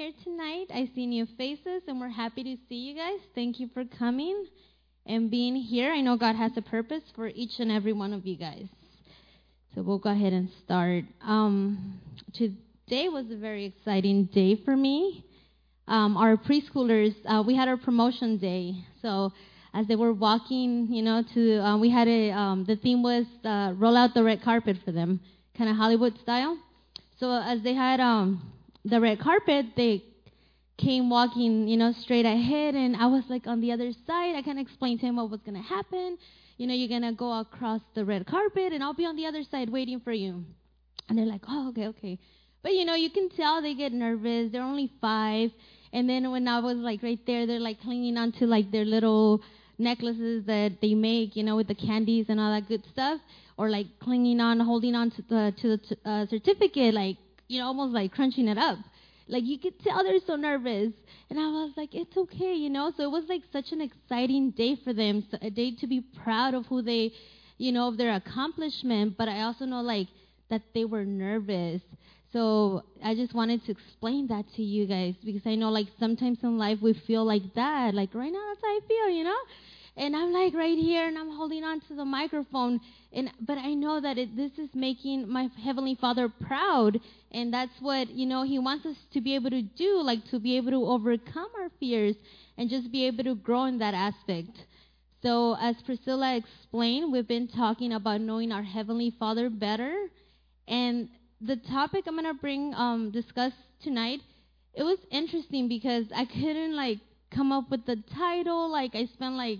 here tonight. I see new faces, and we're happy to see you guys. Thank you for coming and being here. I know God has a purpose for each and every one of you guys. So we'll go ahead and start. Um, today was a very exciting day for me. Um, our preschoolers, uh, we had our promotion day. So as they were walking, you know, to uh, we had a um, the theme was uh, roll out the red carpet for them, kind of Hollywood style. So as they had um, the red carpet, they came walking, you know, straight ahead, and I was like on the other side. I kind of explained to him what was gonna happen. You know, you're gonna go across the red carpet, and I'll be on the other side waiting for you. And they're like, oh, okay, okay. But you know, you can tell they get nervous. They're only five. And then when I was like right there, they're like clinging onto like their little necklaces that they make, you know, with the candies and all that good stuff, or like clinging on, holding on to the to the uh, certificate, like you know, almost like crunching it up. Like you could tell they're so nervous. And I was like, it's okay, you know. So it was like such an exciting day for them, a day to be proud of who they, you know, of their accomplishment. But I also know like that they were nervous. So I just wanted to explain that to you guys because I know like sometimes in life we feel like that. Like right now that's how I feel, you know. And I'm like right here and I'm holding on to the microphone. And but I know that it, this is making my heavenly Father proud. And that's what, you know, he wants us to be able to do, like to be able to overcome our fears and just be able to grow in that aspect. So as Priscilla explained, we've been talking about knowing our heavenly Father better. And the topic I'm going to bring um discuss tonight, it was interesting because I couldn't like come up with the title, like I spent like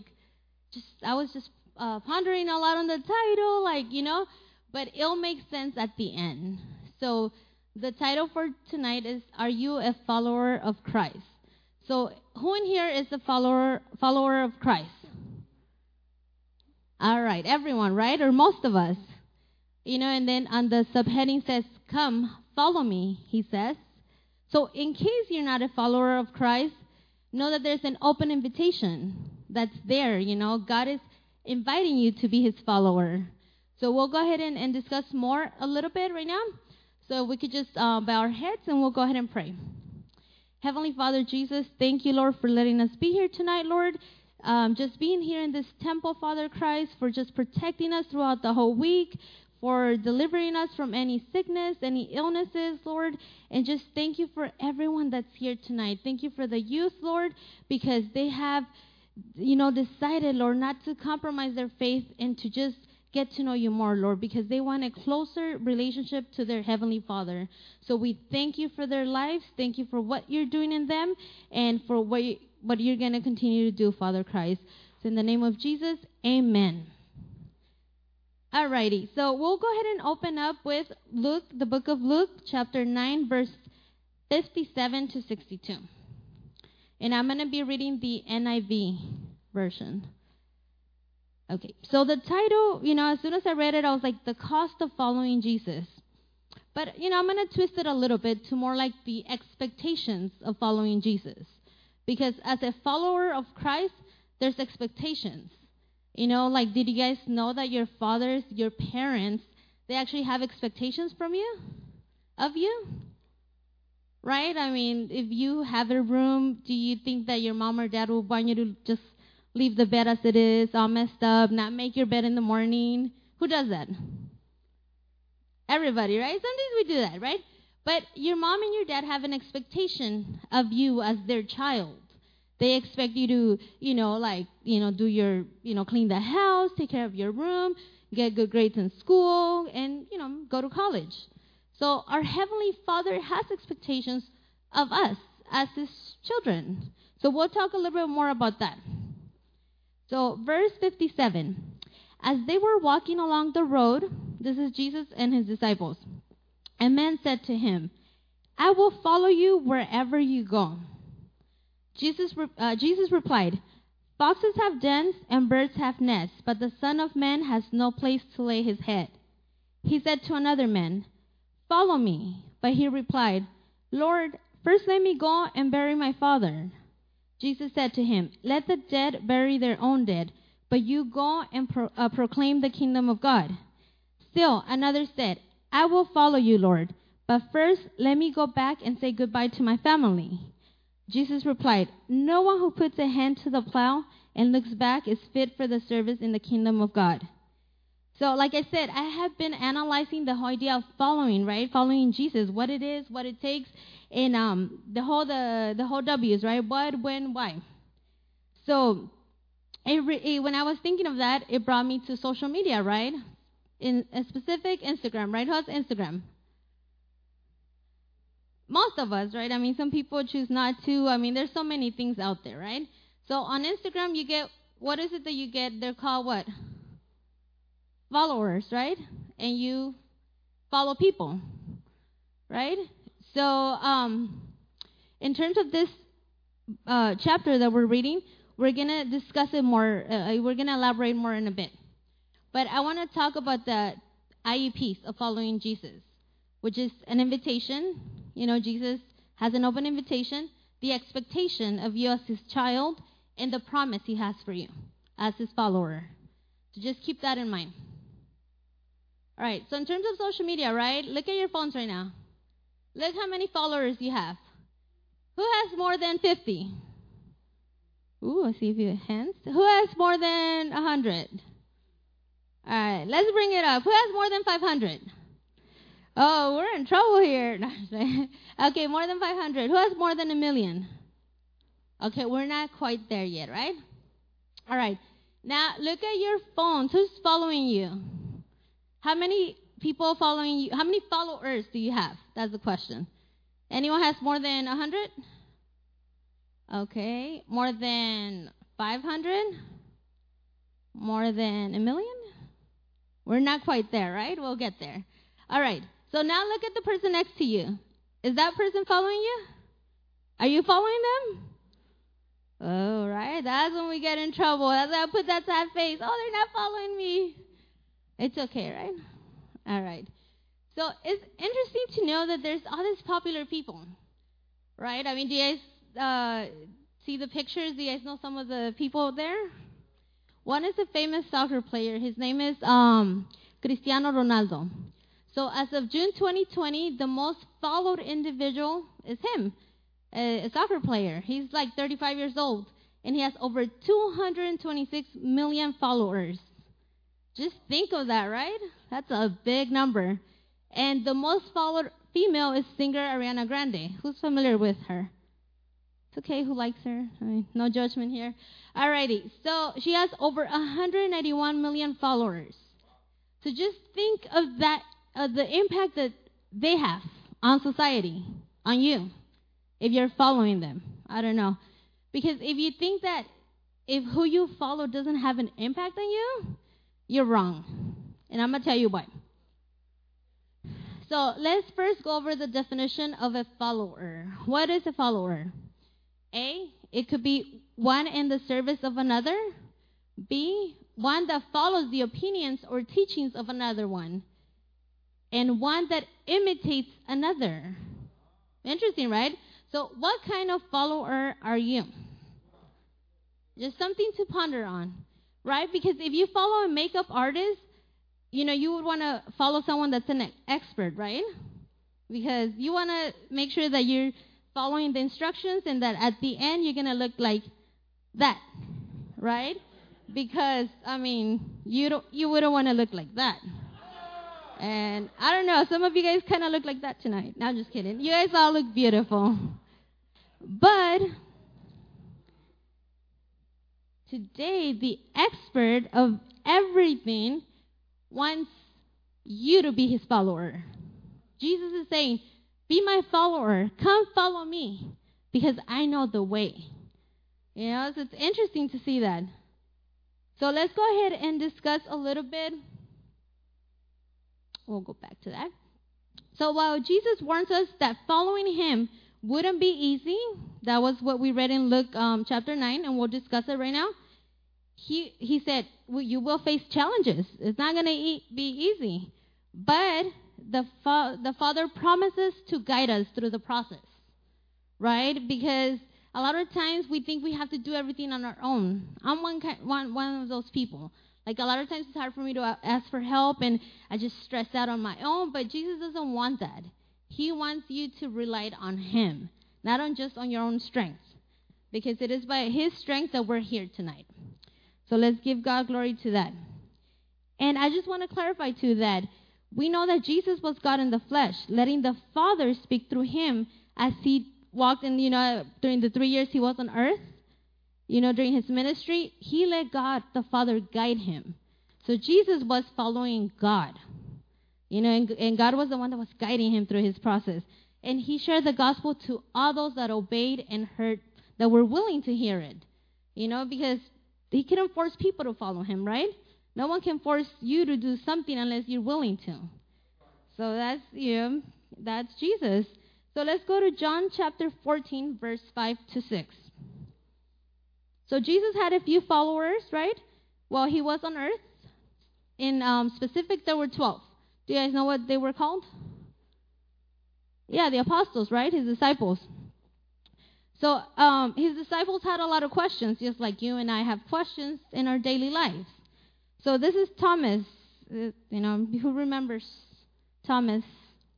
just I was just uh, pondering a lot on the title, like you know, but it'll make sense at the end. So the title for tonight is "Are you a follower of Christ?" So who in here is a follower follower of Christ? All right, everyone, right, or most of us, you know. And then on the subheading says, "Come, follow me," he says. So in case you're not a follower of Christ, know that there's an open invitation that's there. You know, God is inviting you to be his follower. So we'll go ahead and, and discuss more a little bit right now. So we could just uh, bow our heads and we'll go ahead and pray. Heavenly Father Jesus, thank you, Lord, for letting us be here tonight, Lord. Um, just being here in this temple, Father Christ, for just protecting us throughout the whole week, for delivering us from any sickness, any illnesses, Lord. And just thank you for everyone that's here tonight. Thank you for the youth, Lord, because they have you know, decided, Lord, not to compromise their faith and to just get to know you more, Lord, because they want a closer relationship to their Heavenly Father. So we thank you for their lives. Thank you for what you're doing in them and for what, you, what you're going to continue to do, Father Christ. So in the name of Jesus, amen. Alrighty, so we'll go ahead and open up with Luke, the book of Luke, chapter 9, verse 57 to 62. And I'm going to be reading the NIV version. Okay, so the title, you know, as soon as I read it, I was like, The Cost of Following Jesus. But, you know, I'm going to twist it a little bit to more like the expectations of following Jesus. Because as a follower of Christ, there's expectations. You know, like, did you guys know that your fathers, your parents, they actually have expectations from you? Of you? Right? I mean, if you have a room, do you think that your mom or dad will want you to just leave the bed as it is, all messed up, not make your bed in the morning? Who does that? Everybody, right? Sometimes we do that, right? But your mom and your dad have an expectation of you as their child. They expect you to, you know, like, you know, do your, you know, clean the house, take care of your room, get good grades in school, and, you know, go to college. So our Heavenly Father has expectations of us as His children. So we'll talk a little bit more about that. So, verse 57 As they were walking along the road, this is Jesus and His disciples, a man said to him, I will follow you wherever you go. Jesus, uh, Jesus replied, Foxes have dens and birds have nests, but the Son of Man has no place to lay his head. He said to another man, Follow me. But he replied, Lord, first let me go and bury my father. Jesus said to him, Let the dead bury their own dead, but you go and pro- uh, proclaim the kingdom of God. Still another said, I will follow you, Lord, But first, let me go back and say goodbye to my family. Jesus replied, No one who puts a hand to the plow and looks back is fit for the service in the kingdom of God. So, like I said, I have been analyzing the whole idea of following, right? Following Jesus, what it is, what it takes, and um, the whole the the whole W's, right? What, when, why. So, it it, when I was thinking of that, it brought me to social media, right? In a specific Instagram, right? What's Instagram? Most of us, right? I mean, some people choose not to. I mean, there's so many things out there, right? So on Instagram, you get what is it that you get? They're called what? Followers, right? And you follow people, right? So, um, in terms of this uh, chapter that we're reading, we're gonna discuss it more. Uh, we're gonna elaborate more in a bit. But I want to talk about the IEPs of following Jesus, which is an invitation. You know, Jesus has an open invitation, the expectation of you as his child, and the promise he has for you as his follower. So just keep that in mind. All right, so in terms of social media, right? Look at your phones right now. Look how many followers you have. Who has more than 50? Ooh, I see a few hands. Who has more than 100? All right, let's bring it up. Who has more than 500? Oh, we're in trouble here. okay, more than 500. Who has more than a million? Okay, we're not quite there yet, right? All right. Now look at your phones. Who's following you? How many people following you? How many followers do you have? That's the question. Anyone has more than 100? Okay. More than 500? More than a million? We're not quite there, right? We'll get there. All right. So now look at the person next to you. Is that person following you? Are you following them? Oh, right. That's when we get in trouble. That's why I put that sad face. Oh, they're not following me. It's okay, right? All right. So it's interesting to know that there's all these popular people, right? I mean, do you guys uh, see the pictures? Do you guys know some of the people there? One is a famous soccer player. His name is um, Cristiano Ronaldo. So as of June 2020, the most followed individual is him a, a soccer player. He's like 35 years old, and he has over 226 million followers. Just think of that, right? That's a big number. And the most followed female is singer Ariana Grande. Who's familiar with her? It's okay who likes her. I mean, no judgment here. Alrighty. So she has over 191 million followers. So just think of that, of the impact that they have on society, on you if you're following them. I don't know. Because if you think that if who you follow doesn't have an impact on you, you're wrong. And I'm going to tell you why. So let's first go over the definition of a follower. What is a follower? A, it could be one in the service of another. B, one that follows the opinions or teachings of another one. And one that imitates another. Interesting, right? So, what kind of follower are you? Just something to ponder on, right? Because if you follow a makeup artist, you know, you would want to follow someone that's an expert, right? Because you want to make sure that you're following the instructions and that at the end you're going to look like that, right? Because, I mean, you, don't, you wouldn't want to look like that. And I don't know, some of you guys kind of look like that tonight. No, I'm just kidding. You guys all look beautiful. But today, the expert of everything wants you to be his follower. Jesus is saying, Be my follower. Come follow me because I know the way. You know, so it's interesting to see that. So let's go ahead and discuss a little bit. We'll go back to that. So while Jesus warns us that following him wouldn't be easy. That was what we read in Luke um, chapter 9, and we'll discuss it right now. He, he said, well, You will face challenges. It's not going to e- be easy. But the, fa- the Father promises to guide us through the process, right? Because a lot of times we think we have to do everything on our own. I'm one, kind, one, one of those people. Like a lot of times it's hard for me to ask for help and I just stress out on my own, but Jesus doesn't want that. He wants you to rely on Him, not on just on your own strength, because it is by His strength that we're here tonight. So let's give God glory to that. And I just want to clarify too that we know that Jesus was God in the flesh, letting the Father speak through Him as He walked in, you know, during the three years He was on earth. You know, during His ministry, He let God, the Father, guide Him. So Jesus was following God. You know, and, and God was the one that was guiding him through his process. And he shared the gospel to all those that obeyed and heard, that were willing to hear it. You know, because he couldn't force people to follow him, right? No one can force you to do something unless you're willing to. So that's you know, that's Jesus. So let's go to John chapter 14, verse 5 to 6. So Jesus had a few followers, right? While he was on earth. In um, specific, there were 12. Do you guys know what they were called? Yeah, the apostles, right? His disciples. So um, his disciples had a lot of questions, just like you and I have questions in our daily lives. So this is Thomas. Uh, you know, who remembers Thomas?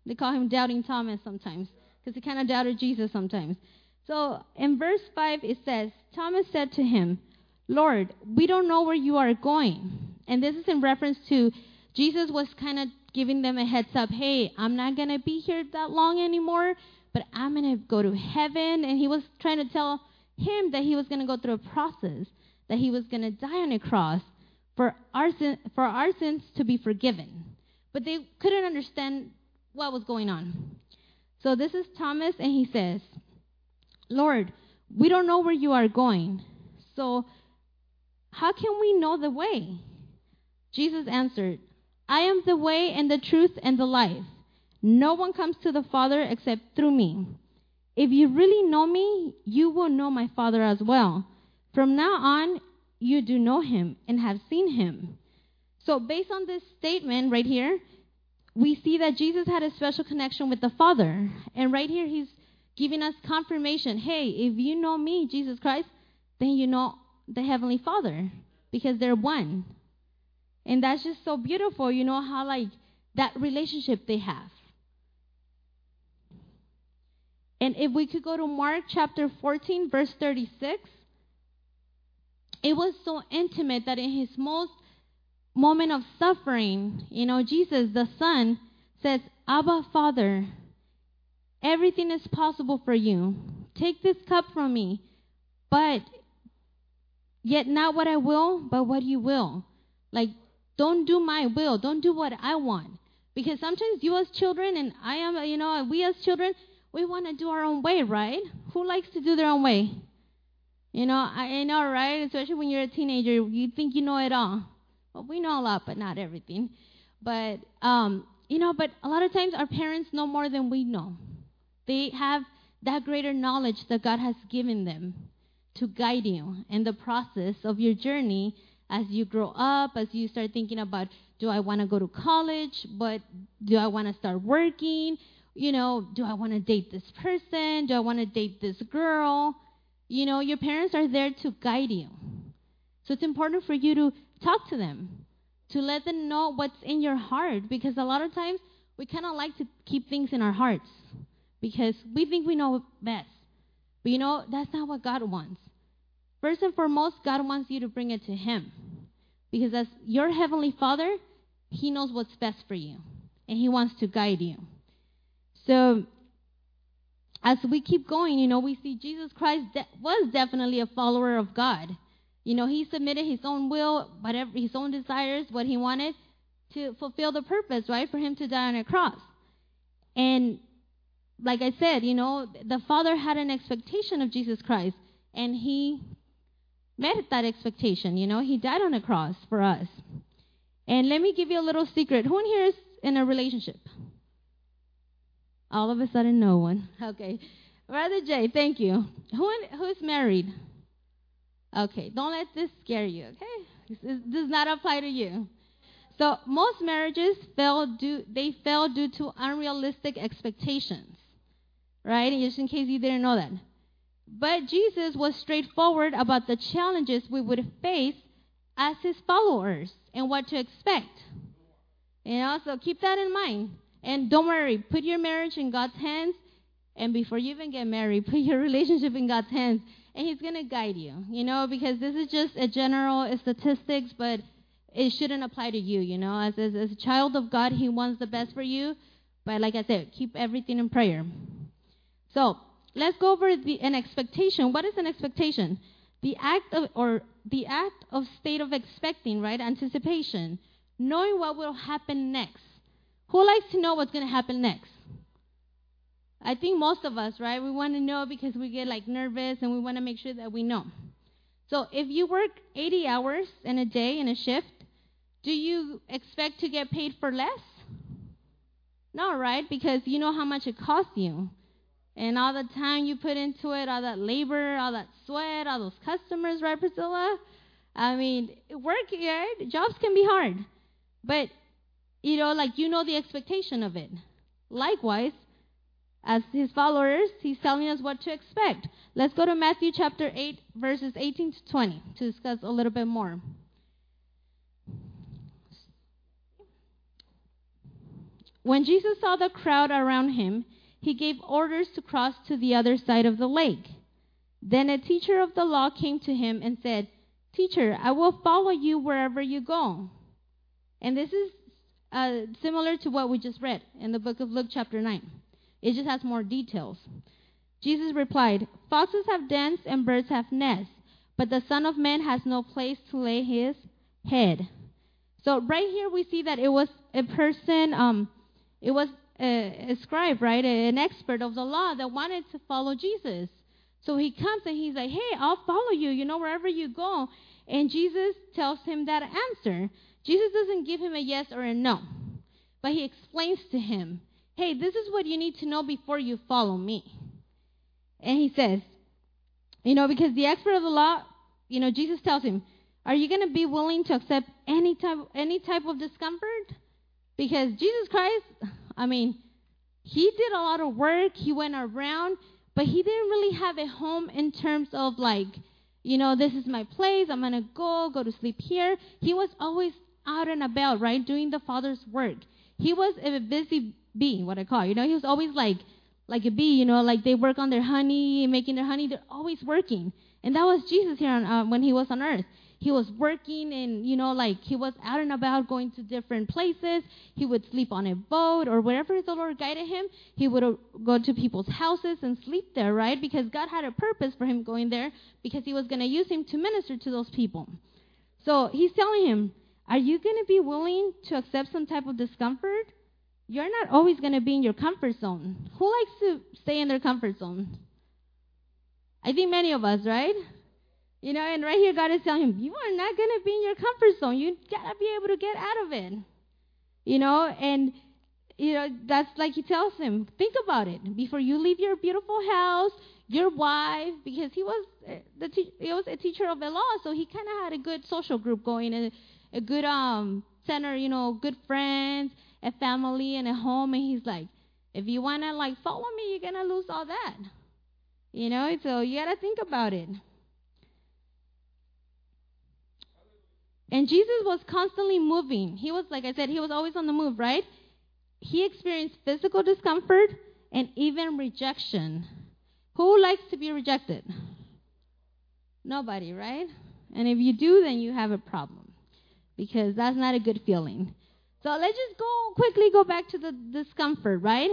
They call him Doubting Thomas sometimes because he kind of doubted Jesus sometimes. So in verse 5, it says, Thomas said to him, Lord, we don't know where you are going. And this is in reference to Jesus was kind of giving them a heads up hey, I'm not going to be here that long anymore, but I'm going to go to heaven. And he was trying to tell him that he was going to go through a process, that he was going to die on a cross for our, sin, for our sins to be forgiven. But they couldn't understand what was going on. So this is Thomas, and he says, Lord, we don't know where you are going. So how can we know the way? Jesus answered, I am the way and the truth and the life. No one comes to the Father except through me. If you really know me, you will know my Father as well. From now on, you do know him and have seen him. So, based on this statement right here, we see that Jesus had a special connection with the Father. And right here, he's giving us confirmation hey, if you know me, Jesus Christ, then you know the Heavenly Father because they're one. And that's just so beautiful, you know, how like that relationship they have. And if we could go to Mark chapter 14, verse 36, it was so intimate that in his most moment of suffering, you know, Jesus, the Son, says, Abba, Father, everything is possible for you. Take this cup from me, but yet not what I will, but what you will. Like, don't do my will. Don't do what I want. Because sometimes you as children, and I am, you know, we as children, we want to do our own way, right? Who likes to do their own way? You know, I, I know, right? Especially when you're a teenager, you think you know it all. Well, we know a lot, but not everything. But, um, you know, but a lot of times our parents know more than we know. They have that greater knowledge that God has given them to guide you in the process of your journey as you grow up, as you start thinking about, do I want to go to college? But do I want to start working? You know, do I want to date this person? Do I want to date this girl? You know, your parents are there to guide you. So it's important for you to talk to them, to let them know what's in your heart, because a lot of times we kind of like to keep things in our hearts because we think we know best. But you know, that's not what God wants. First and foremost, God wants you to bring it to Him. Because as your Heavenly Father, He knows what's best for you. And He wants to guide you. So, as we keep going, you know, we see Jesus Christ de- was definitely a follower of God. You know, He submitted His own will, whatever His own desires, what He wanted to fulfill the purpose, right? For Him to die on a cross. And like I said, you know, the Father had an expectation of Jesus Christ, and He met that expectation. You know, he died on a cross for us. And let me give you a little secret. Who in here is in a relationship? All of a sudden, no one. Okay. Brother Jay, thank you. Who in, who is married? Okay, don't let this scare you, okay? This does not apply to you. So most marriages fail due they fail due to unrealistic expectations. Right? And just in case you didn't know that. But Jesus was straightforward about the challenges we would face as his followers and what to expect. You know, so keep that in mind. And don't worry, put your marriage in God's hands. And before you even get married, put your relationship in God's hands. And He's going to guide you, you know, because this is just a general statistics, but it shouldn't apply to you, you know. As, as, as a child of God, He wants the best for you. But like I said, keep everything in prayer. So let's go over the, an expectation. What is an expectation? The act of, or the act of state of expecting, right? Anticipation, knowing what will happen next. Who likes to know what's going to happen next? I think most of us, right? We want to know because we get like nervous and we want to make sure that we know. So if you work 80 hours in a day in a shift, do you expect to get paid for less? No, right? Because you know how much it costs you. And all the time you put into it, all that labor, all that sweat, all those customers, right, Priscilla? I mean, work, right? Jobs can be hard. But, you know, like you know the expectation of it. Likewise, as his followers, he's telling us what to expect. Let's go to Matthew chapter 8, verses 18 to 20 to discuss a little bit more. When Jesus saw the crowd around him, he gave orders to cross to the other side of the lake. Then a teacher of the law came to him and said, Teacher, I will follow you wherever you go. And this is uh, similar to what we just read in the book of Luke, chapter 9. It just has more details. Jesus replied, Foxes have dens and birds have nests, but the Son of Man has no place to lay his head. So, right here, we see that it was a person. Um, it was a, scribe, right, an expert of the law that wanted to follow Jesus. So he comes and he's like, hey, I'll follow you, you know, wherever you go. And Jesus tells him that answer. Jesus doesn't give him a yes or a no, but he explains to him, hey, this is what you need to know before you follow me. And he says, you know, because the expert of the law, you know, Jesus tells him, are you going to be willing to accept any type, any type of discomfort? Because Jesus Christ, I mean, he did a lot of work, he went around, but he didn't really have a home in terms of like, you know, this is my place, I'm going to go, go to sleep here. He was always out and about, right, doing the Father's work. He was a busy bee, what I call, you know, he was always like, like a bee, you know, like they work on their honey, making their honey, they're always working. And that was Jesus here on, uh, when he was on earth he was working and you know like he was out and about going to different places. He would sleep on a boat or wherever the lord guided him he would go to people's houses and sleep there right? Because god had a purpose for him going there because he was going to use him to minister to those people. So he's telling him are you going to be willing to accept some type of discomfort? You're not always going to be in your comfort zone. Who likes to stay in their comfort zone? I think many of us right you know, and right here, God is telling him, You are not going to be in your comfort zone. You got to be able to get out of it. You know, and, you know, that's like he tells him, Think about it. Before you leave your beautiful house, your wife, because he was, uh, the te- he was a teacher of the law, so he kind of had a good social group going, a, a good um center, you know, good friends, a family, and a home. And he's like, If you want to, like, follow me, you're going to lose all that. You know, so you got to think about it. And Jesus was constantly moving. He was, like I said, he was always on the move, right? He experienced physical discomfort and even rejection. Who likes to be rejected? Nobody, right? And if you do, then you have a problem because that's not a good feeling. So let's just go quickly go back to the discomfort, right?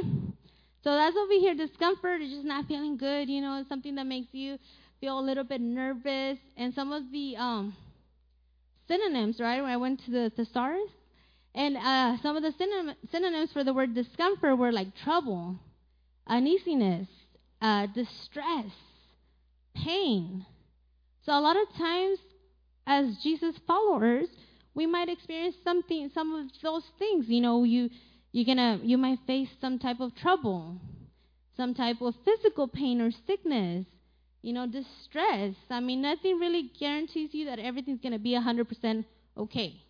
So that's over here. Discomfort is just not feeling good. You know, something that makes you feel a little bit nervous. And some of the um, synonyms, right? When I went to the thesaurus, and uh, some of the synonym, synonyms for the word discomfort were like trouble, uneasiness, uh, distress, pain. So a lot of times, as Jesus followers, we might experience something, some of those things. You know, you you're gonna you might face some type of trouble, some type of physical pain or sickness you know, distress. I mean, nothing really guarantees you that everything's going to be 100% okay.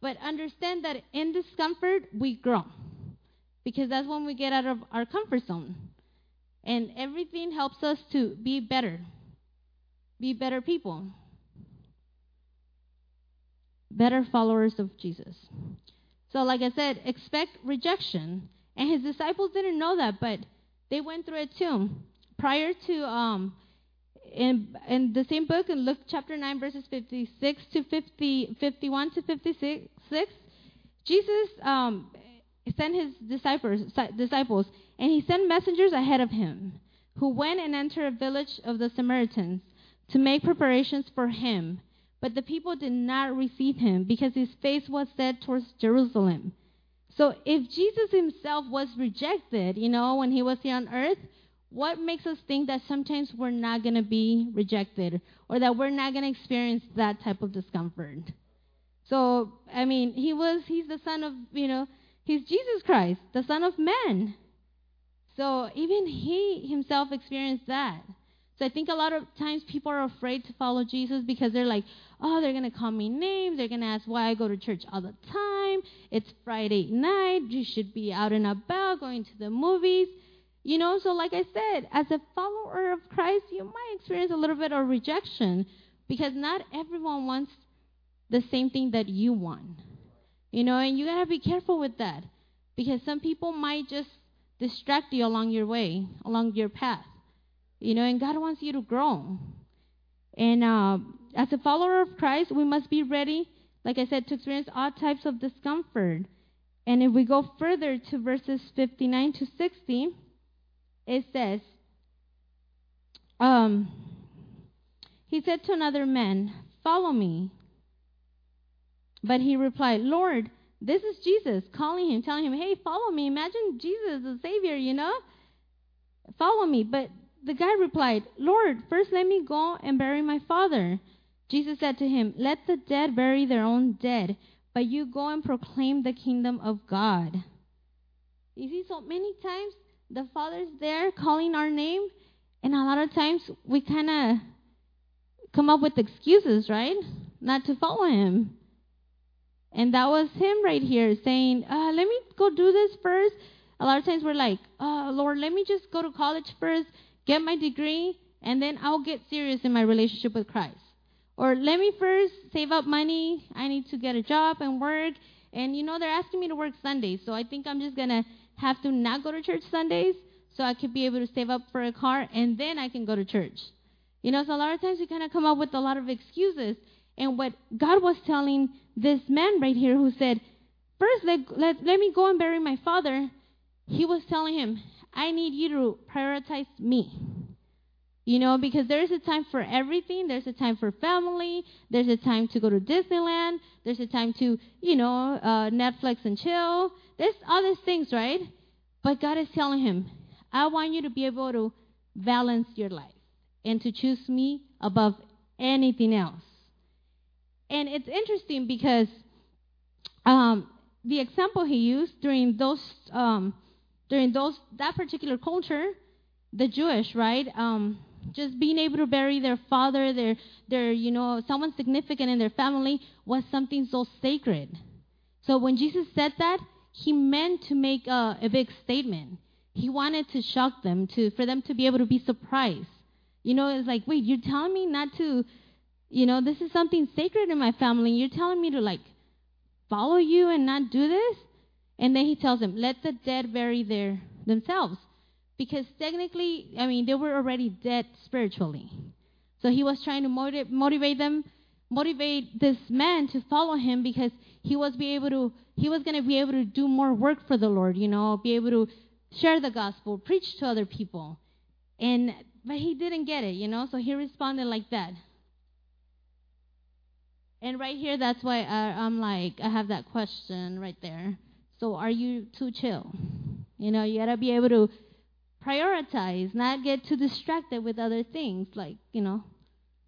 But understand that in discomfort, we grow. Because that's when we get out of our comfort zone. And everything helps us to be better, be better people, better followers of Jesus. So, like I said, expect rejection. And his disciples didn't know that, but they went through it too. Prior to, um, in, in the same book, in Luke chapter 9, verses 56 to 50, 51 to 56, Jesus um, sent his disciples, disciples, and he sent messengers ahead of him, who went and entered a village of the Samaritans to make preparations for him. But the people did not receive him because his face was set towards Jerusalem. So if Jesus himself was rejected, you know, when he was here on earth, what makes us think that sometimes we're not going to be rejected or that we're not going to experience that type of discomfort? So, I mean, he was, he's the son of, you know, he's Jesus Christ, the son of man. So even he himself experienced that. So I think a lot of times people are afraid to follow Jesus because they're like, oh, they're going to call me names. They're going to ask why I go to church all the time. It's Friday night. You should be out and about, going to the movies. You know, so like I said, as a follower of Christ, you might experience a little bit of rejection because not everyone wants the same thing that you want. You know, and you got to be careful with that because some people might just distract you along your way, along your path. You know, and God wants you to grow. And uh, as a follower of Christ, we must be ready, like I said, to experience all types of discomfort. And if we go further to verses 59 to 60, it says, um, He said to another man, Follow me. But he replied, Lord, this is Jesus calling him, telling him, Hey, follow me. Imagine Jesus, the Savior, you know? Follow me. But the guy replied, Lord, first let me go and bury my father. Jesus said to him, Let the dead bury their own dead, but you go and proclaim the kingdom of God. You see, so many times the Father's there calling our name, and a lot of times we kind of come up with excuses, right? Not to follow Him. And that was him right here saying, uh, let me go do this first. A lot of times we're like, uh, Lord, let me just go to college first, get my degree, and then I'll get serious in my relationship with Christ. Or let me first save up money. I need to get a job and work. And you know, they're asking me to work Sundays, so I think I'm just going to have to not go to church Sundays so I could be able to save up for a car and then I can go to church. You know, so a lot of times we kind of come up with a lot of excuses. And what God was telling this man right here who said, First, let, let, let me go and bury my father, he was telling him, I need you to prioritize me. You know, because there's a time for everything. There's a time for family. There's a time to go to Disneyland. There's a time to, you know, uh, Netflix and chill. There's all these things, right? But God is telling him, I want you to be able to balance your life and to choose me above anything else. And it's interesting because um, the example he used during those um, during those that particular culture, the Jewish, right? Um, just being able to bury their father, their their you know someone significant in their family was something so sacred. So when Jesus said that, he meant to make a, a big statement. He wanted to shock them, to for them to be able to be surprised. You know, it's like, wait, you're telling me not to you know, this is something sacred in my family. You're telling me to like follow you and not do this? And then he tells them, let the dead bury their themselves. Because technically, I mean, they were already dead spiritually. So he was trying to motivate, motivate them, motivate this man to follow him because he was be able to he was going to be able to do more work for the Lord, you know, be able to share the gospel, preach to other people. And but he didn't get it, you know, so he responded like that. And right here, that's why I, I'm like, I have that question right there. So are you too chill? You know, you gotta be able to prioritize, not get too distracted with other things, like you know,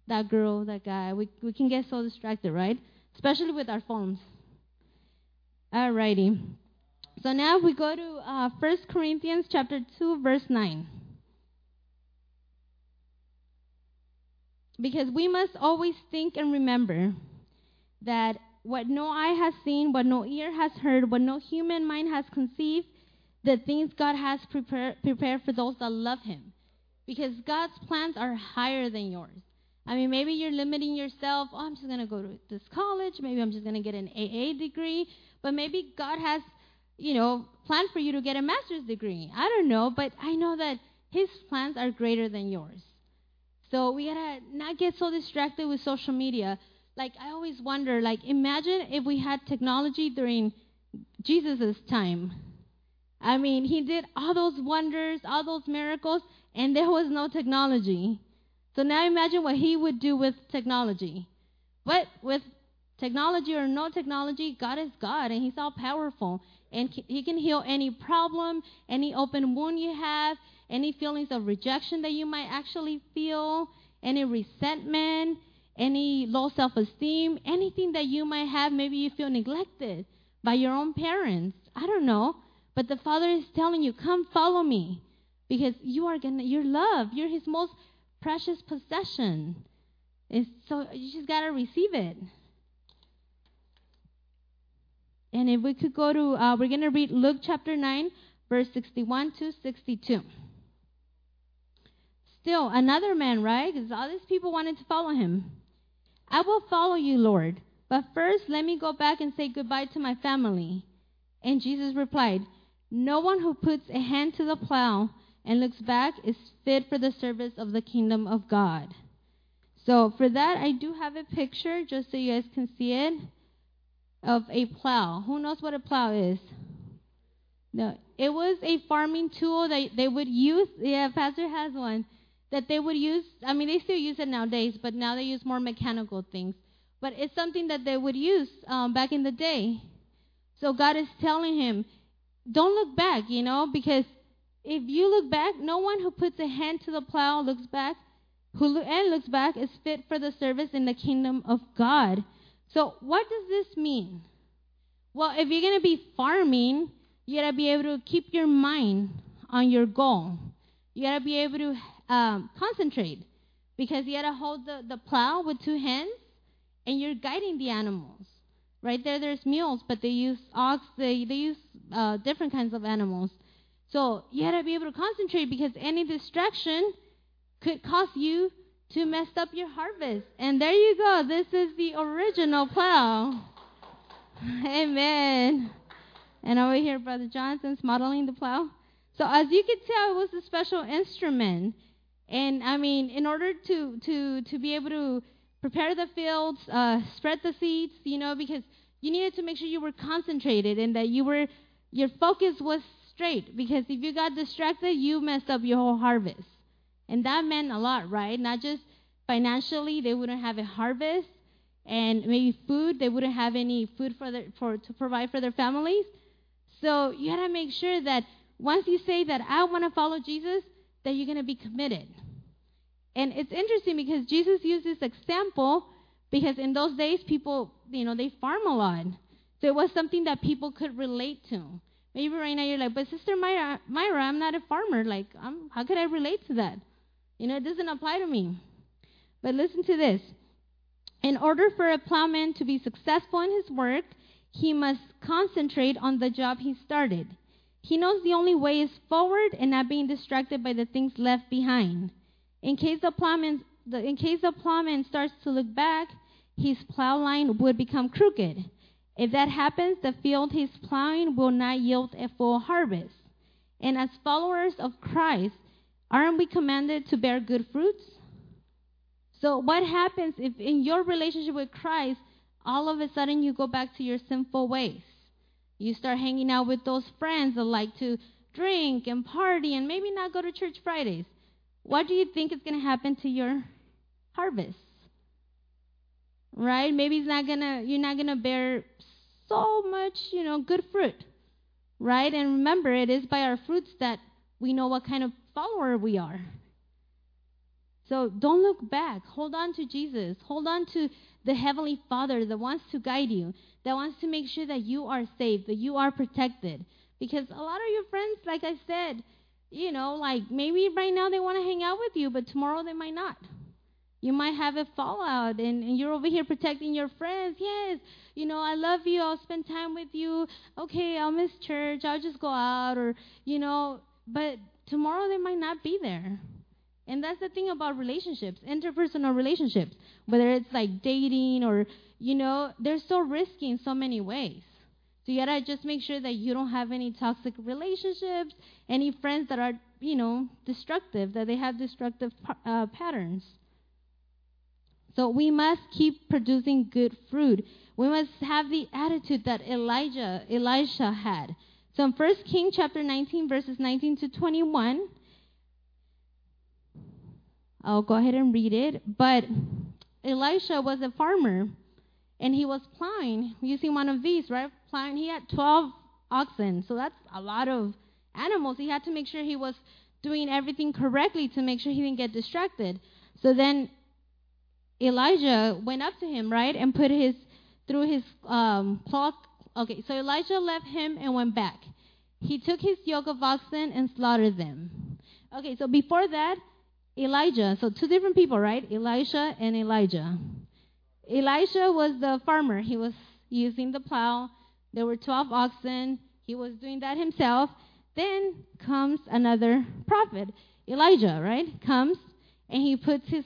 that girl, that guy. We we can get so distracted, right? Especially with our phones. Alrighty. So now we go to uh, 1 Corinthians chapter 2, verse 9. Because we must always think and remember that what no eye has seen, what no ear has heard, what no human mind has conceived, the things God has prepared, prepared for those that love Him. Because God's plans are higher than yours. I mean, maybe you're limiting yourself. Oh, I'm just going to go to this college. Maybe I'm just going to get an AA degree. But maybe God has, you know, planned for you to get a master's degree. I don't know, but I know that His plans are greater than yours. So we gotta not get so distracted with social media. Like I always wonder, like imagine if we had technology during Jesus' time. I mean, he did all those wonders, all those miracles, and there was no technology. So now imagine what he would do with technology. But with technology or no technology, God is God and he's all powerful. And he can heal any problem, any open wound you have, any feelings of rejection that you might actually feel, any resentment, any low self esteem, anything that you might have. Maybe you feel neglected by your own parents. I don't know. But the Father is telling you, come follow me. Because you are gonna you're loved. You're his most precious possession. It's so you just gotta receive it. And if we could go to, uh, we're going to read Luke chapter 9, verse 61 to 62 still another man, right? Because all these people wanted to follow him. I will follow you, Lord. But first, let me go back and say goodbye to my family. And Jesus replied, No one who puts a hand to the plow and looks back is fit for the service of the kingdom of God. So, for that, I do have a picture just so you guys can see it of a plow. Who knows what a plow is? No, it was a farming tool that they would use. Yeah, Pastor has one that they would use. I mean, they still use it nowadays, but now they use more mechanical things. But it's something that they would use um, back in the day. So God is telling him, don't look back, you know, because if you look back, no one who puts a hand to the plow looks back, who and looks back is fit for the service in the kingdom of God. So what does this mean? Well, if you're going to be farming, you got to be able to keep your mind on your goal. You got to be able to um, concentrate because you got to hold the, the plow with two hands and you're guiding the animals. Right there, there's mules, but they use ox, they, they use uh, different kinds of animals. So you had to be able to concentrate because any distraction could cause you to mess up your harvest. And there you go. This is the original plow. Amen. And over here, Brother Johnson's modeling the plow. So as you can tell, it was a special instrument. And I mean, in order to to to be able to prepare the fields, uh, spread the seeds, you know, because you needed to make sure you were concentrated and that you were your focus was straight. Because if you got distracted, you messed up your whole harvest, and that meant a lot, right? Not just financially, they wouldn't have a harvest, and maybe food, they wouldn't have any food for their for to provide for their families. So you gotta make sure that once you say that I want to follow Jesus, that you're going to be committed. And it's interesting because Jesus used this example because in those days people, you know, they farm a lot. So it was something that people could relate to. Maybe right now you're like, but Sister Myra, Myra I'm not a farmer. Like, I'm, how could I relate to that? You know, it doesn't apply to me. But listen to this. In order for a plowman to be successful in his work, he must concentrate on the job he started. He knows the only way is forward and not being distracted by the things left behind. In case the plowman, the, in case the plowman starts to look back, his plow line would become crooked. If that happens, the field he's plowing will not yield a full harvest. And as followers of Christ, aren't we commanded to bear good fruits? So, what happens if in your relationship with Christ, all of a sudden you go back to your sinful ways? You start hanging out with those friends that like to drink and party and maybe not go to church Fridays. What do you think is going to happen to your harvest? Right? Maybe it's not gonna you're not gonna bear so much, you know, good fruit. Right? And remember, it is by our fruits that we know what kind of follower we are. So don't look back. Hold on to Jesus. Hold on to the Heavenly Father that wants to guide you, that wants to make sure that you are safe, that you are protected. Because a lot of your friends, like I said, you know, like maybe right now they want to hang out with you, but tomorrow they might not. You might have a fallout, and, and you're over here protecting your friends. Yes, you know, I love you. I'll spend time with you. Okay, I'll miss church. I'll just go out, or, you know, but tomorrow they might not be there. And that's the thing about relationships, interpersonal relationships, whether it's like dating or, you know, they're so risky in so many ways. So you gotta just make sure that you don't have any toxic relationships, any friends that are, you know, destructive, that they have destructive uh, patterns. So we must keep producing good fruit. We must have the attitude that Elijah, Elisha had. So in 1 King chapter 19, verses 19 to 21, I'll go ahead and read it. But Elisha was a farmer, and he was plowing using one of these, right? Plowing. He had 12 oxen, so that's a lot of animals. He had to make sure he was doing everything correctly to make sure he didn't get distracted. So then Elijah went up to him, right, and put his through his um, cloth. Okay, so Elijah left him and went back. He took his yoke of oxen and slaughtered them. Okay, so before that, Elijah, so two different people, right? Elisha and Elijah. Elisha was the farmer. He was using the plow. There were 12 oxen. He was doing that himself. Then comes another prophet, Elijah, right? Comes and he puts his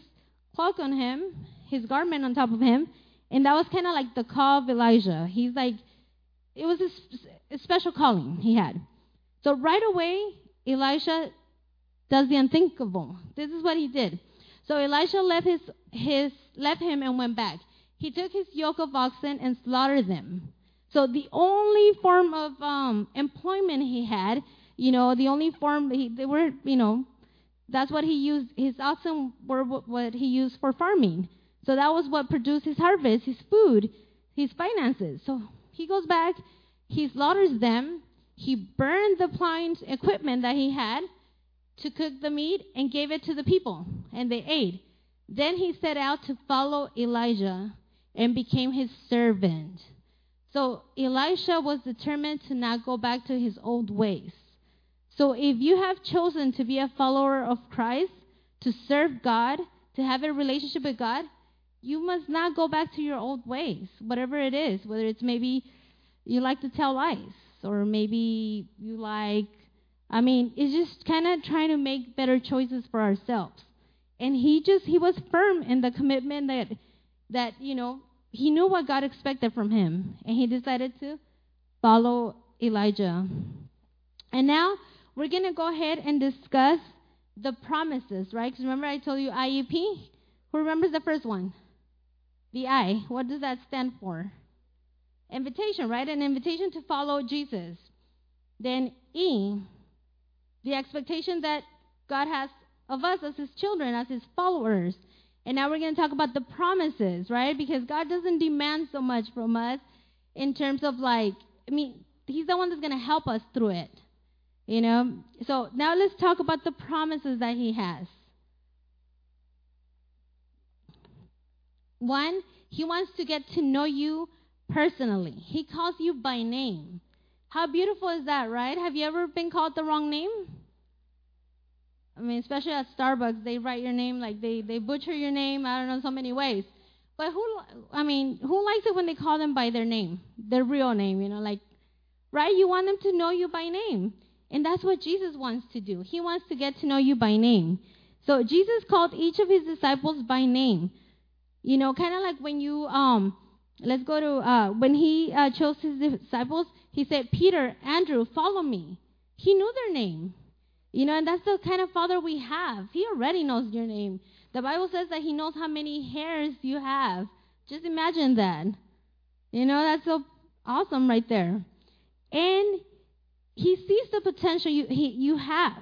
cloak on him, his garment on top of him, and that was kind of like the call of Elijah. He's like, it was a, a special calling he had. So right away, Elijah does the unthinkable. This is what he did. So Elisha left his, his left him and went back. He took his yoke of oxen and slaughtered them. So the only form of um, employment he had, you know, the only form he, they were, you know, that's what he used. His oxen were what he used for farming. So that was what produced his harvest, his food, his finances. So he goes back, he slaughters them, he burned the plowing equipment that he had to cook the meat and gave it to the people, and they ate. Then he set out to follow Elijah and became his servant. So Elisha was determined to not go back to his old ways. So if you have chosen to be a follower of Christ, to serve God, to have a relationship with God, you must not go back to your old ways, whatever it is, whether it's maybe you like to tell lies, or maybe you like I mean, it's just kind of trying to make better choices for ourselves. And he just he was firm in the commitment that that you know he knew what God expected from him, and he decided to follow Elijah. And now we're gonna go ahead and discuss the promises, right? Because remember I told you IEP. Who remembers the first one? The I. What does that stand for? Invitation, right? An invitation to follow Jesus. Then E the expectation that God has of us as His children, as His followers. And now we're going to talk about the promises, right? Because God doesn't demand so much from us in terms of like, I mean, He's the one that's going to help us through it. You know? So now let's talk about the promises that He has. One, He wants to get to know you personally, He calls you by name. How beautiful is that, right? Have you ever been called the wrong name? I mean, especially at Starbucks, they write your name like they they butcher your name. I don't know so many ways. But who, I mean, who likes it when they call them by their name, their real name? You know, like, right? You want them to know you by name, and that's what Jesus wants to do. He wants to get to know you by name. So Jesus called each of his disciples by name. You know, kind of like when you um Let's go to uh, when he uh, chose his disciples. He said, "Peter, Andrew, follow me." He knew their name, you know, and that's the kind of father we have. He already knows your name. The Bible says that he knows how many hairs you have. Just imagine that. You know, that's so awesome right there. And he sees the potential you he, you have.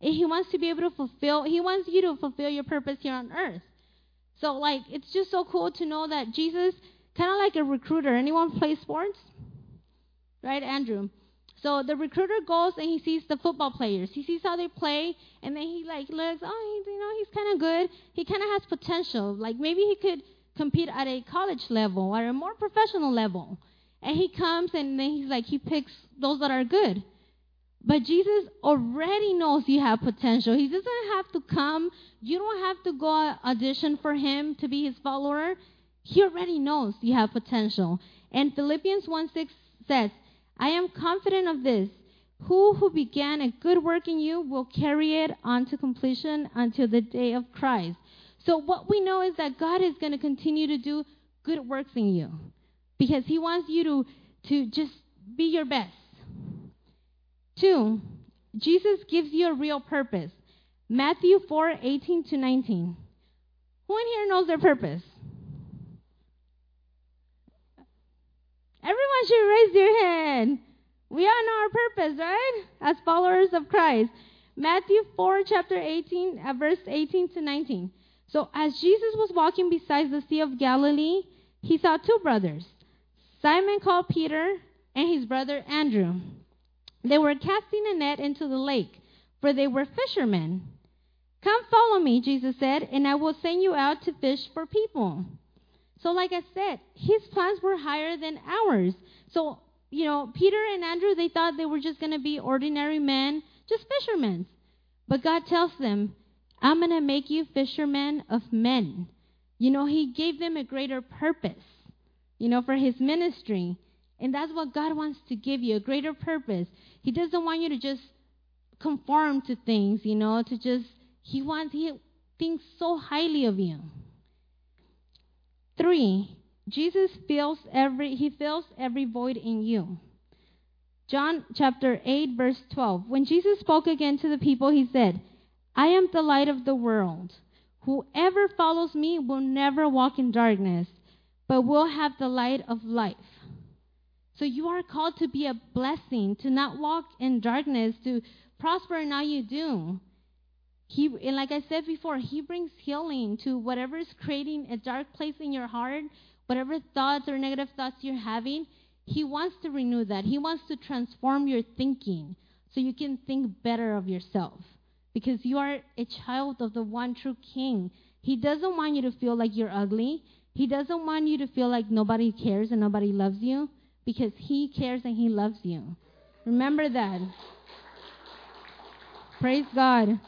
And he wants to be able to fulfill. He wants you to fulfill your purpose here on earth. So, like, it's just so cool to know that Jesus kind of like a recruiter. Anyone play sports? Right, Andrew? So the recruiter goes and he sees the football players. He sees how they play, and then he like looks, oh, you know, he's kind of good. He kind of has potential. Like maybe he could compete at a college level or a more professional level. And he comes and then he's like, he picks those that are good. But Jesus already knows you have potential. He doesn't have to come. You don't have to go audition for him to be his follower. He already knows you have potential. And Philippians 1 6 says, I am confident of this. who who began a good work in you will carry it on to completion until the day of Christ. So what we know is that God is going to continue to do good works in you because he wants you to to just be your best. 2. Jesus gives you a real purpose. Matthew 4:18 to 19. Who in here knows their purpose? Everyone should raise your hand. We all know our purpose, right? As followers of Christ. Matthew 4, chapter 18, uh, verse 18 to 19. So, as Jesus was walking beside the Sea of Galilee, he saw two brothers, Simon called Peter and his brother Andrew. They were casting a net into the lake, for they were fishermen. Come follow me, Jesus said, and I will send you out to fish for people. So, like I said, his plans were higher than ours. So, you know, Peter and Andrew, they thought they were just going to be ordinary men, just fishermen. But God tells them, I'm going to make you fishermen of men. You know, He gave them a greater purpose, you know, for His ministry. And that's what God wants to give you a greater purpose. He doesn't want you to just conform to things, you know, to just, He wants, He thinks so highly of you. Three, Jesus fills every he fills every void in you. John chapter 8 verse 12. When Jesus spoke again to the people, he said, "I am the light of the world. Whoever follows me will never walk in darkness, but will have the light of life." So you are called to be a blessing, to not walk in darkness, to prosper in all you do. He, and like I said before, He brings healing to whatever is creating a dark place in your heart whatever thoughts or negative thoughts you're having, He wants to renew that. He wants to transform your thinking so you can think better of yourself. Because you are a child of the one true King. He doesn't want you to feel like you're ugly. He doesn't want you to feel like nobody cares and nobody loves you because He cares and He loves you. Remember that. Praise God.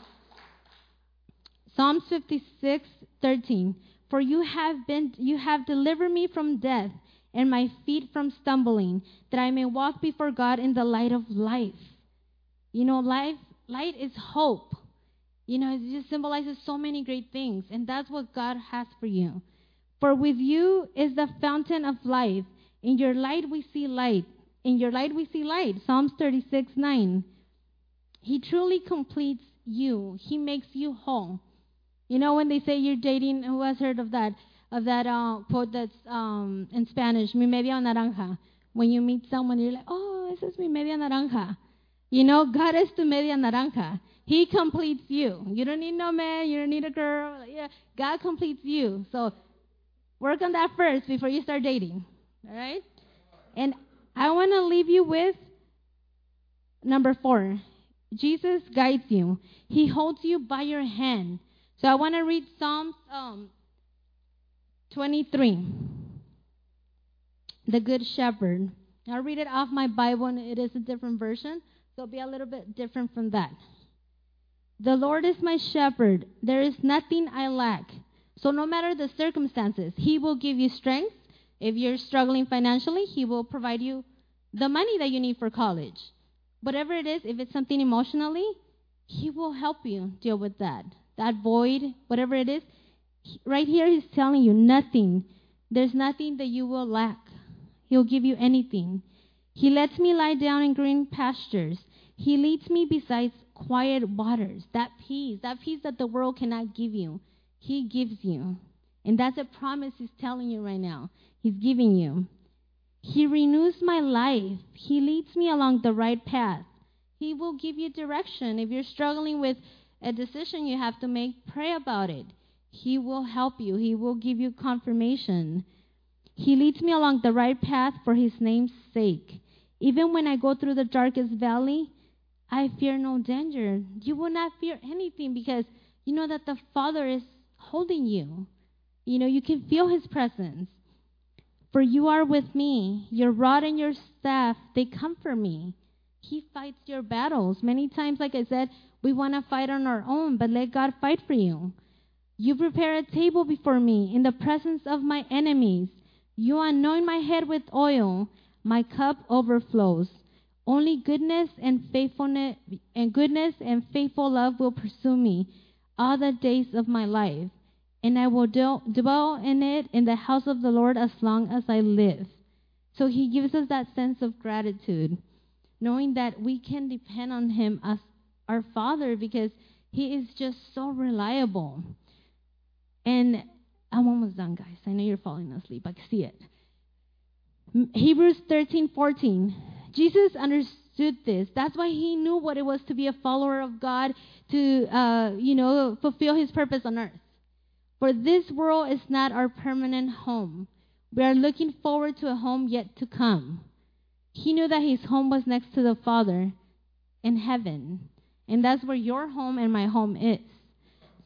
Psalms 56 13. For you have been you have delivered me from death and my feet from stumbling, that I may walk before God in the light of life. You know, life light is hope. You know, it just symbolizes so many great things, and that's what God has for you. For with you is the fountain of life. In your light we see light. In your light we see light. Psalms 36, 9. He truly completes you. He makes you whole. You know when they say you're dating, who has heard of that? Of that uh, quote that's um, in Spanish, mi media naranja. When you meet someone, you're like, oh, this is mi media naranja. You know, God is tu media naranja. He completes you. You don't need no man. You don't need a girl. Yeah, God completes you. So work on that first before you start dating. All right? And I want to leave you with number four. Jesus guides you. He holds you by your hand. So I want to read Psalms um, 23, the Good Shepherd. I'll read it off my Bible, and it is a different version, so it'll be a little bit different from that. The Lord is my shepherd. There is nothing I lack. So no matter the circumstances, He will give you strength. If you're struggling financially, He will provide you the money that you need for college. Whatever it is, if it's something emotionally, He will help you deal with that that void, whatever it is, right here he's telling you nothing. There's nothing that you will lack. He'll give you anything. He lets me lie down in green pastures. He leads me beside quiet waters. That peace, that peace that the world cannot give you, he gives you. And that's a promise he's telling you right now. He's giving you. He renews my life. He leads me along the right path. He will give you direction. If you're struggling with a decision you have to make, pray about it. He will help you, He will give you confirmation. He leads me along the right path for His name's sake. Even when I go through the darkest valley, I fear no danger. You will not fear anything because you know that the Father is holding you. You know, you can feel His presence. For you are with me. Your rod and your staff, they comfort me. He fights your battles. Many times, like I said, we want to fight on our own, but let God fight for you. You prepare a table before me in the presence of my enemies. You anoint my head with oil. My cup overflows. Only goodness and faithfulness and goodness and faithful love will pursue me all the days of my life, and I will dwell in it in the house of the Lord as long as I live. So he gives us that sense of gratitude, knowing that we can depend on him as our father because he is just so reliable. And I'm almost done, guys. I know you're falling asleep. I see it. Hebrews 13, 14. Jesus understood this. That's why he knew what it was to be a follower of God, to, uh, you know, fulfill his purpose on earth. For this world is not our permanent home. We are looking forward to a home yet to come. He knew that his home was next to the Father in heaven. And that's where your home and my home is.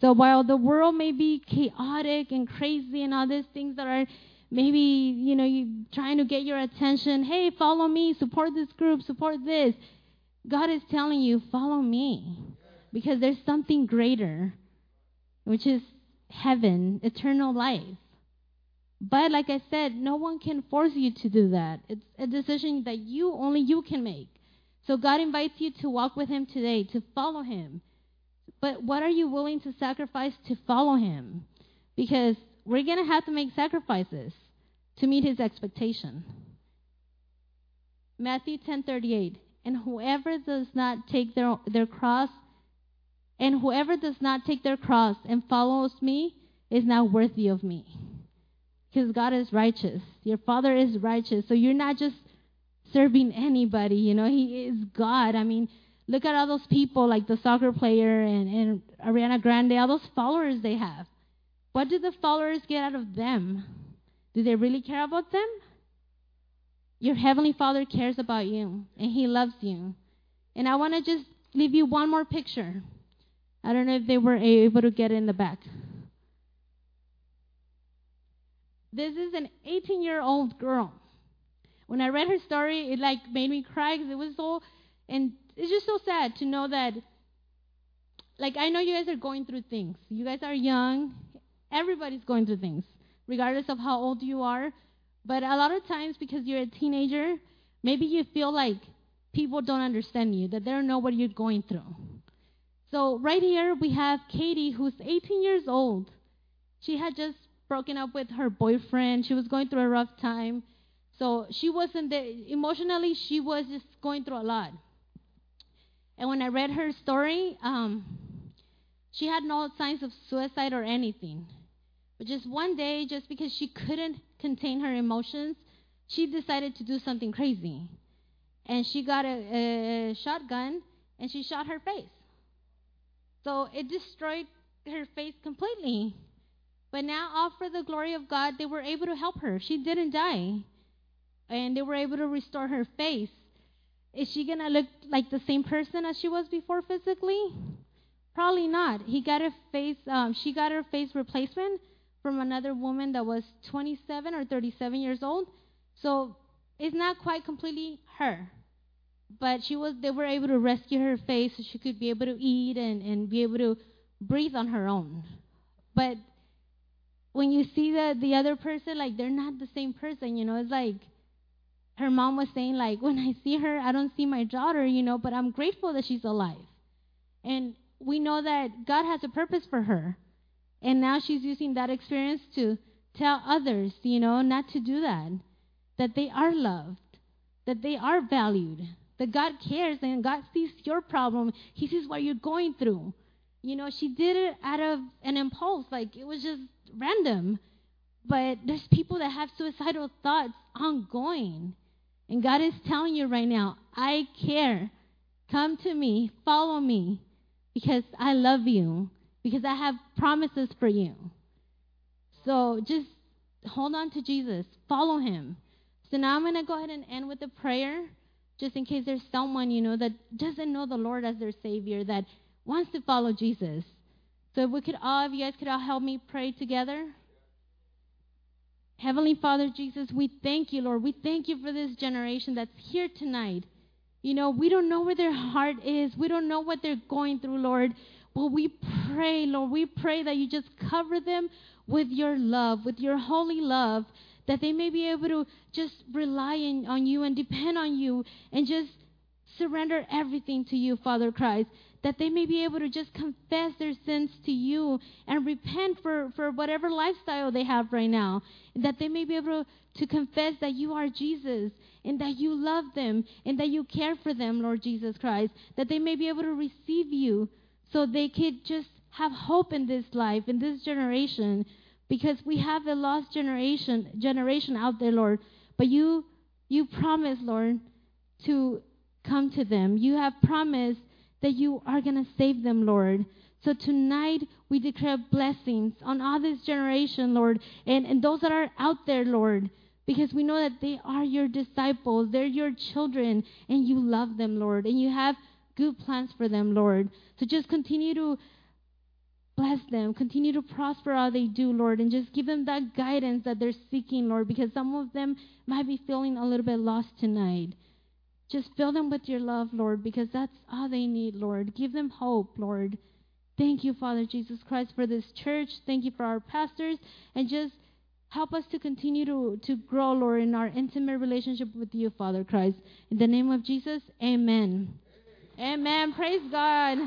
So while the world may be chaotic and crazy and all these things that are maybe, you know, you trying to get your attention, hey, follow me, support this group, support this. God is telling you, follow me. Because there's something greater, which is heaven, eternal life. But like I said, no one can force you to do that. It's a decision that you only you can make. So God invites you to walk with him today, to follow him. But what are you willing to sacrifice to follow him? Because we're going to have to make sacrifices to meet his expectation. Matthew 10:38 And whoever does not take their their cross and whoever does not take their cross and follows me is not worthy of me. Because God is righteous. Your Father is righteous. So you're not just serving anybody, you know, He is God. I mean, look at all those people like the soccer player and, and Ariana Grande, all those followers they have. What do the followers get out of them? Do they really care about them? Your Heavenly Father cares about you and He loves you. And I want to just leave you one more picture. I don't know if they were able to get in the back. This is an 18 year old girl. When I read her story, it like made me cry because it was so, and it's just so sad to know that, like, I know you guys are going through things. You guys are young. Everybody's going through things, regardless of how old you are. But a lot of times, because you're a teenager, maybe you feel like people don't understand you, that they don't know what you're going through. So, right here, we have Katie, who's 18 years old. She had just broken up with her boyfriend. She was going through a rough time. So, she wasn't there. Emotionally, she was just going through a lot. And when I read her story, um, she had no signs of suicide or anything. But just one day, just because she couldn't contain her emotions, she decided to do something crazy. And she got a, a shotgun and she shot her face. So it destroyed her face completely. But now, all for the glory of God, they were able to help her. She didn't die. And they were able to restore her face. Is she going to look like the same person as she was before physically? Probably not. He got a face, um, she got her face replacement from another woman that was 27 or 37 years old. So it's not quite completely her but she was they were able to rescue her face so she could be able to eat and, and be able to breathe on her own. But when you see the the other person, like they're not the same person, you know, it's like her mom was saying, like, when I see her, I don't see my daughter, you know, but I'm grateful that she's alive. And we know that God has a purpose for her. And now she's using that experience to tell others, you know, not to do that. That they are loved, that they are valued, that God cares and God sees your problem. He sees what you're going through. You know, she did it out of an impulse, like it was just random. But there's people that have suicidal thoughts ongoing. And God is telling you right now, I care. Come to me, follow me, because I love you, because I have promises for you. So just hold on to Jesus, follow him. So now I'm going to go ahead and end with a prayer just in case there's someone, you know, that doesn't know the Lord as their Savior, that wants to follow Jesus. So if we could all, if you guys could all help me pray together. Heavenly Father Jesus, we thank you, Lord. We thank you for this generation that's here tonight. You know, we don't know where their heart is. We don't know what they're going through, Lord. But we pray, Lord, we pray that you just cover them with your love, with your holy love, that they may be able to just rely in, on you and depend on you and just surrender everything to you, Father Christ, that they may be able to just confess their sins to you and repent for, for whatever lifestyle they have right now. That they may be able to confess that you are Jesus and that you love them and that you care for them, Lord Jesus Christ. That they may be able to receive you so they could just have hope in this life, in this generation, because we have a lost generation generation out there, Lord. But you you promised, Lord, to come to them. You have promised that you are going to save them, Lord. So tonight we declare blessings on all this generation, Lord, and, and those that are out there, Lord, because we know that they are your disciples, they're your children, and you love them, Lord, and you have good plans for them, Lord. So just continue to bless them, continue to prosper all they do, Lord, and just give them that guidance that they're seeking, Lord, because some of them might be feeling a little bit lost tonight. Just fill them with your love, Lord, because that's all they need, Lord. Give them hope, Lord. Thank you, Father Jesus Christ, for this church. Thank you for our pastors. And just help us to continue to, to grow, Lord, in our intimate relationship with you, Father Christ. In the name of Jesus, amen. Amen. amen. Praise God.